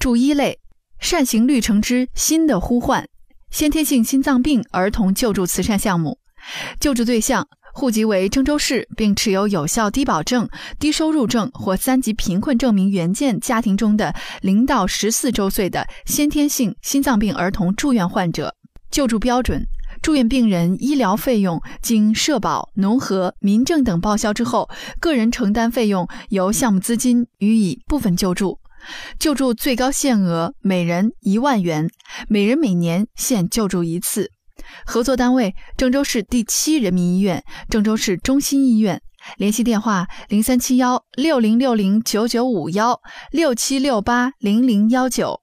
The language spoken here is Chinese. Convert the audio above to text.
注一类，善行绿城之新的呼唤，先天性心脏病儿童救助慈善项目，救助对象户籍为郑州市，并持有有效低保证、低收入证或三级贫困证明原件家庭中的零到十四周岁的先天性心脏病儿童住院患者，救助标准。住院病人医疗费用经社保、农合、民政等报销之后，个人承担费用由项目资金予以部分救助。救助最高限额每人一万元，每人每年限救助一次。合作单位：郑州市第七人民医院、郑州市中心医院。联系电话：零三七幺六零六零九九五幺六七六八零零幺九。